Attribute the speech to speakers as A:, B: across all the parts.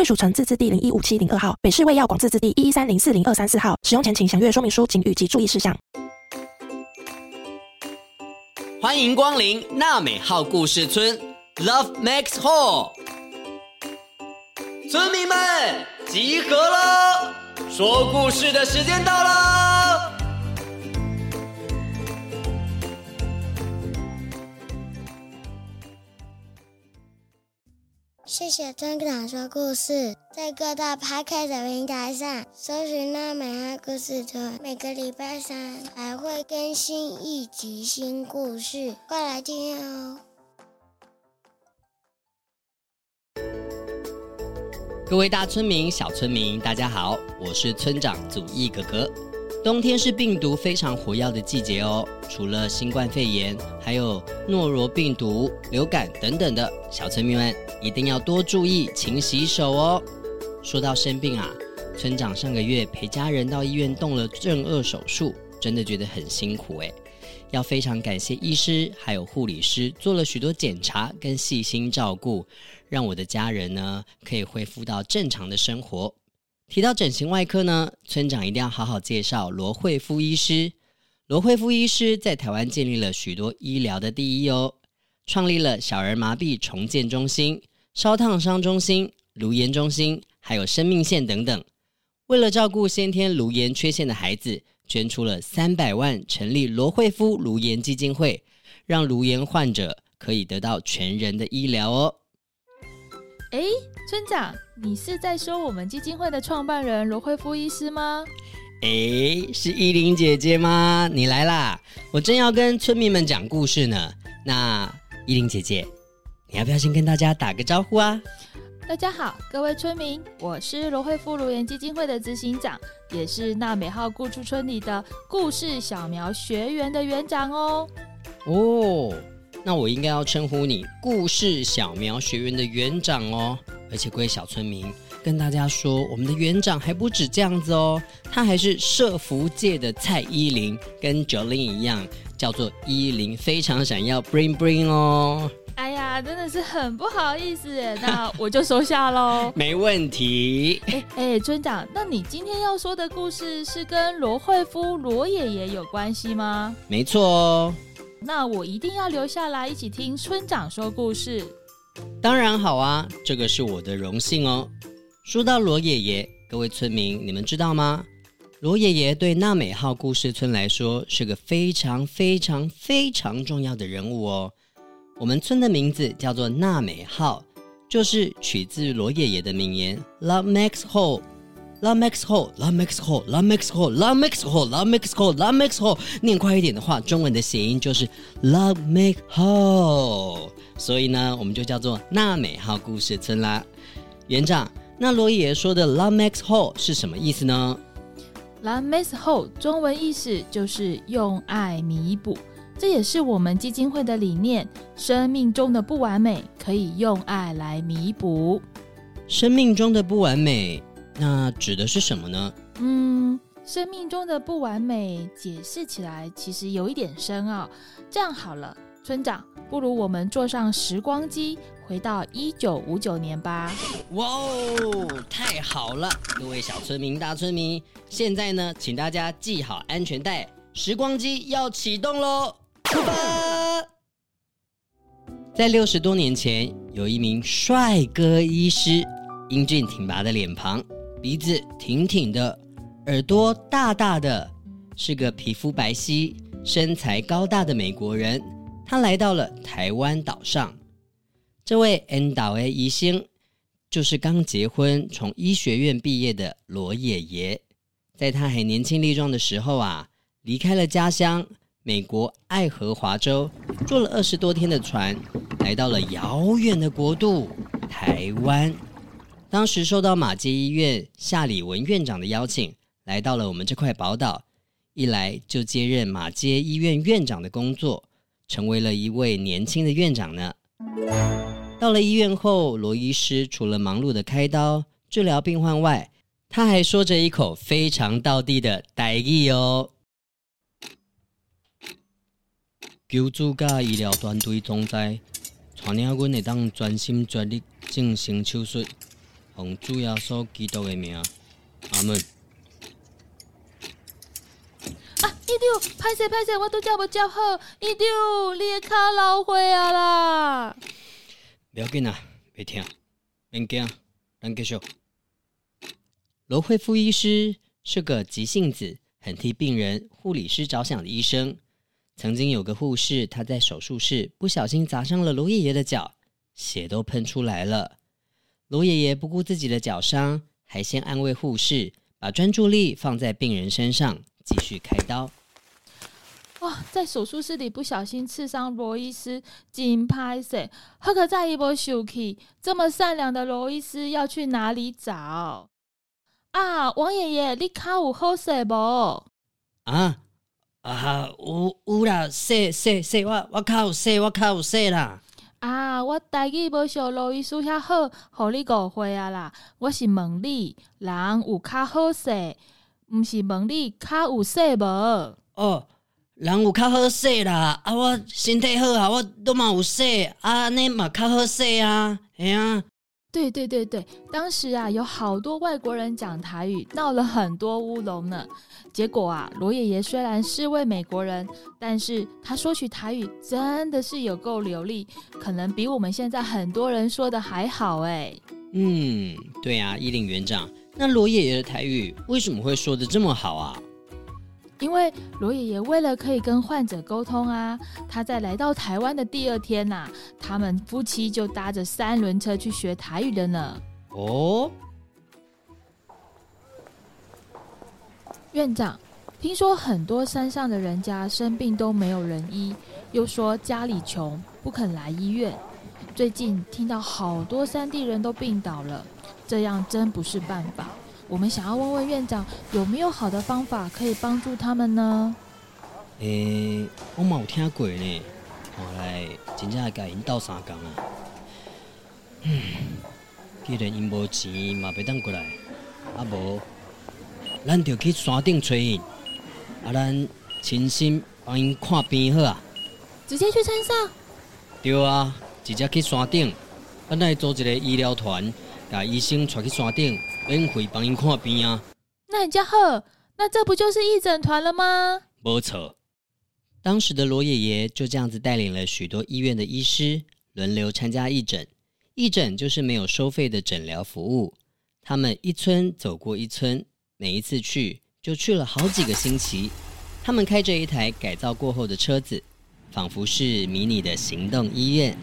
A: 归属城自治地零一五七零二号，北市卫药广自治地一一三零四零二三四号。使用前请详阅说明书、警语及注意事项。
B: 欢迎光临娜美号故事村，Love Max Hall。村民们集合了，说故事的时间到了。
C: 谢谢村长说故事，在各大 Podcast 的平台上搜寻“纳美号故事村”，每个礼拜三还会更新一集新故事，快来听哦！
B: 各位大村民、小村民，大家好，我是村长祖义哥哥。冬天是病毒非常活跃的季节哦，除了新冠肺炎，还有诺罗病毒、流感等等的。小村民们一定要多注意，勤洗手哦。说到生病啊，村长上个月陪家人到医院动了正颚手术，真的觉得很辛苦诶。要非常感谢医师还有护理师做了许多检查跟细心照顾，让我的家人呢可以恢复到正常的生活。提到整形外科呢，村长一定要好好介绍罗慧夫医师。罗慧夫医师在台湾建立了许多医疗的第一哦，创立了小儿麻痹重建中心、烧烫伤中心、炉炎中心，还有生命线等等。为了照顾先天炉炎缺陷的孩子，捐出了三百万，成立罗惠夫炉炎基金会，让炉炎患者可以得到全人的医疗哦。
D: 哎，村长，你是在说我们基金会的创办人罗惠夫医师吗？
B: 哎，是依琳姐姐吗？你来啦！我正要跟村民们讲故事呢。那依琳姐姐，你要不要先跟大家打个招呼啊？
D: 大家好，各位村民，我是罗惠夫颅颜基金会的执行长，也是纳美号故事村里的故事小苗学园的园长哦。
B: 哦。那我应该要称呼你故事小苗学园的园长哦，而且各位小村民跟大家说，我们的园长还不止这样子哦，他还是社福界的蔡依林，跟 Jolin 一样，叫做依林非常闪耀 Bring Bring 哦。
D: 哎呀，真的是很不好意思耶，那我就收下喽。
B: 没问题。
D: 哎哎，村长，那你今天要说的故事是跟罗惠夫罗爷爷有关系吗？
B: 没错哦。
D: 那我一定要留下来一起听村长说故事。
B: 当然好啊，这个是我的荣幸哦。说到罗爷爷，各位村民，你们知道吗？罗爷爷对娜美号故事村来说是个非常非常非常重要的人物哦。我们村的名字叫做纳美号，就是取自罗爷爷的名言：“Love makes whole。” Love makes whole, love makes whole, love makes whole, love makes whole, love makes whole, love makes whole。念快一点的话，中文的谐音就是 love make whole。所以呢，我们就叫做纳美号故事村啦。园长，那罗爷爷说的 love makes whole 是什么意思呢
D: ？Love makes whole 中文意思就是用爱弥补，这也是我们基金会的理念。生命中的不完美可以用爱来弥补。
B: 生命中的不完美。那指的是什么呢？
D: 嗯，生命中的不完美解释起来其实有一点深奥。这样好了，村长，不如我们坐上时光机，回到一九五九年吧。
B: 哇哦，太好了！各位小村民、大村民，现在呢，请大家系好安全带，时光机要启动喽！出发！在六十多年前，有一名帅哥医师，英俊挺拔的脸庞。鼻子挺挺的，耳朵大大的，是个皮肤白皙、身材高大的美国人。他来到了台湾岛上。这位 N 岛 A 医生，就是刚结婚、从医学院毕业的罗爷爷。在他还年轻力壮的时候啊，离开了家乡，美国爱荷华州，坐了二十多天的船，来到了遥远的国度台湾。当时受到马街医院夏礼文院长的邀请，来到了我们这块宝岛，一来就接任马街医院院长的工作，成为了一位年轻的院长呢。到了医院后，罗医师除了忙碌的开刀治疗病患外，他还说着一口非常道地的台语哦。救助甲医疗团队同在，带领阮会当专心全力进行手术。奉主耶稣基督的名，阿门。
D: 啊，医生，歹势歹势，我都叫不叫好。医生，你的脚流血啊啦！
B: 不要紧啊，别听，免惊，咱继续。罗慧夫医师是个急性子、很替病人、护理师着想的医生。曾经有个护士，他在手术室不小心砸伤了罗爷爷的脚，血都喷出来了。罗爷爷不顾自己的脚伤，还先安慰护士，把专注力放在病人身上，继续开刀。
D: 哇，在手术室里不小心刺伤罗医师，紧拍死！何可再一波休克？这么善良的罗医师要去哪里找？啊，王爷爷，你卡有好势不？
B: 啊啊，有有啦，说说说，我我较有说，我较有说啦。
D: 啊！我台语无像罗医师遐好，互你误会啊啦！我是问你，人有较好势，毋是问你较有势无？
B: 哦，人有较好势啦！啊，我身体好啊，我都嘛有势啊，安尼嘛较好势啊，哎呀！
D: 对对对对，当时啊，有好多外国人讲台语，闹了很多乌龙呢。结果啊，罗爷爷虽然是位美国人，但是他说起台语真的是有够流利，可能比我们现在很多人说的还好哎。
B: 嗯，对啊，依林园长，那罗爷爷的台语为什么会说得这么好啊？
D: 因为罗爷爷为了可以跟患者沟通啊，他在来到台湾的第二天呐、啊，他们夫妻就搭着三轮车去学台语的呢。
B: 哦，
D: 院长，听说很多山上的人家生病都没有人医，又说家里穷不肯来医院。最近听到好多山地人都病倒了，这样真不是办法。我们想要问问院长，有没有好的方法可以帮助他们呢？
B: 诶、欸，我冇听过呢，看来真正甲因斗相共啊。嗯，既然因无钱嘛，袂当过来，啊无，咱就去山顶找因，啊咱亲身帮因看病好啊。
D: 直接去山上？
B: 对啊，直接去山顶，咱来组一个医疗团，甲医生带去山顶。免费帮您看病啊！
D: 那人家好，那这不就是义诊团了吗？
B: 没错，当时的罗爷爷就这样子带领了许多医院的医师轮流参加义诊。义诊就是没有收费的诊疗服务。他们一村走过一村，每一次去就去了好几个星期。他们开着一台改造过后的车子，仿佛是迷你的行动医院，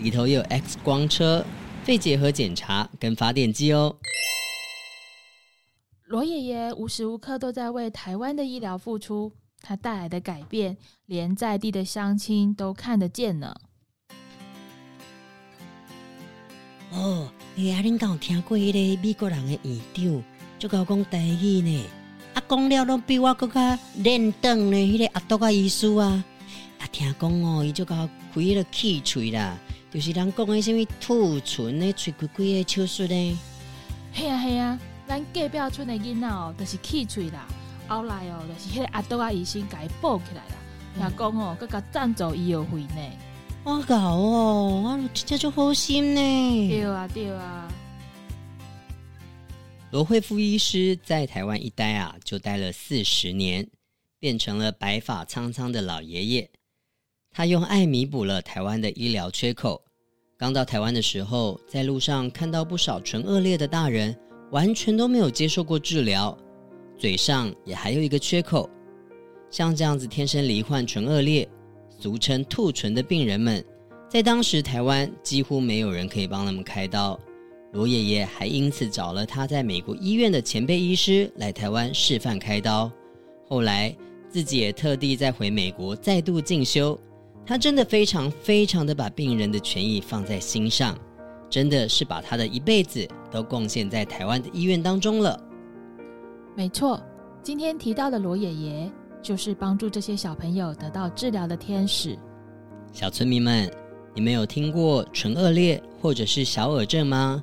B: 里头有 X 光车、肺结核检查跟发电机哦。
D: 罗爷爷无时无刻都在为台湾的医疗付出，他带来的改变，连在地的乡亲都看得见呢。
E: 哦，哎呀，恁敢有听过迄个美国人的院长，就甲我讲台语呢？啊，讲了拢比我更较练等呢。迄个阿多个医师啊，啊，听讲哦，伊就甲我开迄个气喙啦，就是人讲的什么兔唇的喙龟龟的手术呢？
D: 嘿呀嘿呀。咱隔壁村的囡仔哦，就是气喙啦，后来哦，就是迄个阿多阿医生甲伊补起来啦。听讲哦，佮佮赞助医药费呢。
E: 我搞哦，我真正就好心呢。
D: 对啊，对啊。
B: 罗惠夫医师在台湾一待啊，就待了四十年，变成了白发苍苍的老爷爷。他用爱弥补了台湾的医疗缺口。刚到台湾的时候，在路上看到不少唇顎裂的大人。完全都没有接受过治疗，嘴上也还有一个缺口。像这样子天生罹患唇腭裂，俗称兔唇的病人们，在当时台湾几乎没有人可以帮他们开刀。罗爷爷还因此找了他在美国医院的前辈医师来台湾示范开刀。后来自己也特地再回美国再度进修。他真的非常非常的把病人的权益放在心上，真的是把他的一辈子。都贡献在台湾的医院当中了。
D: 没错，今天提到的罗爷爷就是帮助这些小朋友得到治疗的天使。
B: 小村民们，你们有听过唇腭裂或者是小耳症吗？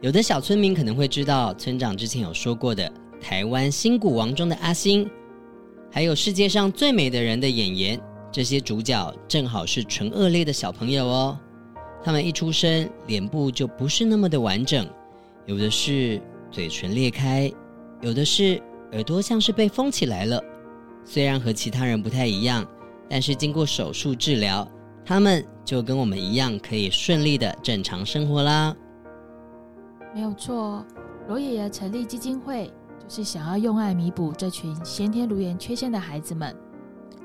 B: 有的小村民可能会知道，村长之前有说过的台湾新鼓王中的阿星，还有世界上最美的人的演员，这些主角正好是唇腭裂的小朋友哦。他们一出生，脸部就不是那么的完整，有的是嘴唇裂开，有的是耳朵像是被封起来了。虽然和其他人不太一样，但是经过手术治疗，他们就跟我们一样，可以顺利的正常生活啦。
D: 没有错，罗爷爷成立基金会，就是想要用爱弥补这群先天颅颜缺陷的孩子们。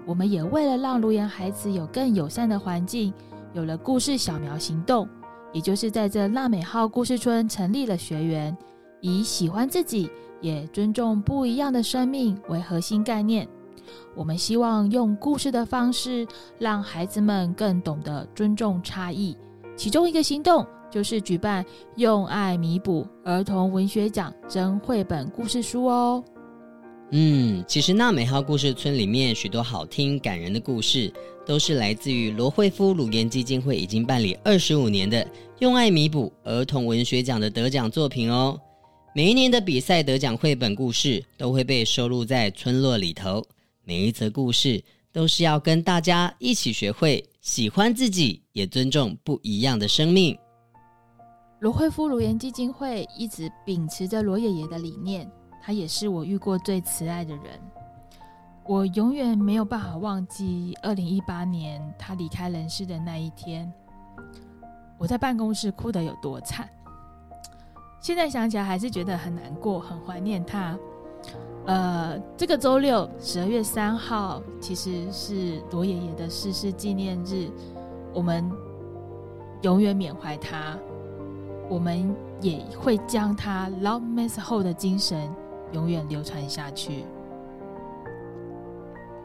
D: 我们也为了让颅颜孩子有更友善的环境，有了故事小苗行动，也就是在这纳美号故事村成立了学园，以喜欢自己也尊重不一样的生命为核心概念。我们希望用故事的方式，让孩子们更懂得尊重差异。其中一个行动。就是举办用爱弥补儿童文学奖征绘本故事书哦。
B: 嗯，其实纳美号故事村里面许多好听感人的故事，都是来自于罗慧夫颅颜基金会已经办理二十五年的用爱弥补儿童文学奖的得奖作品哦。每一年的比赛得奖绘本故事都会被收录在村落里头，每一则故事都是要跟大家一起学会喜欢自己，也尊重不一样的生命。
D: 罗慧夫颅颜基金会一直秉持着罗爷爷的理念，他也是我遇过最慈爱的人。我永远没有办法忘记二零一八年他离开人世的那一天，我在办公室哭得有多惨。现在想起来还是觉得很难过，很怀念他。呃，这个周六十二月三号其实是罗爷爷的逝世纪念日，我们永远缅怀他。我们也会将他 Love Miss 后的精神永远流传下去。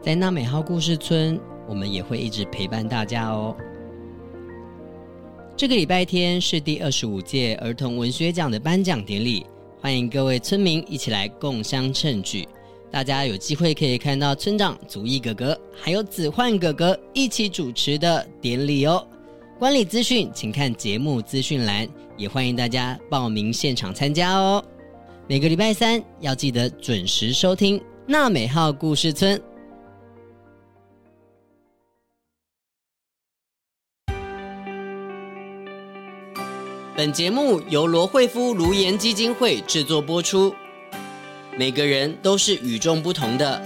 B: 在纳美号故事村，我们也会一直陪伴大家哦。这个礼拜天是第二十五届儿童文学奖的颁奖典礼，欢迎各位村民一起来共襄盛举。大家有机会可以看到村长祖义哥哥还有子焕哥哥一起主持的典礼哦。观礼资讯，请看节目资讯栏，也欢迎大家报名现场参加哦。每个礼拜三要记得准时收听《娜美号故事村》。本节目由罗慧夫卢颜基金会制作播出。每个人都是与众不同的，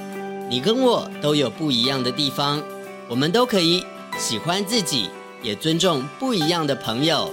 B: 你跟我都有不一样的地方，我们都可以喜欢自己。也尊重不一样的朋友。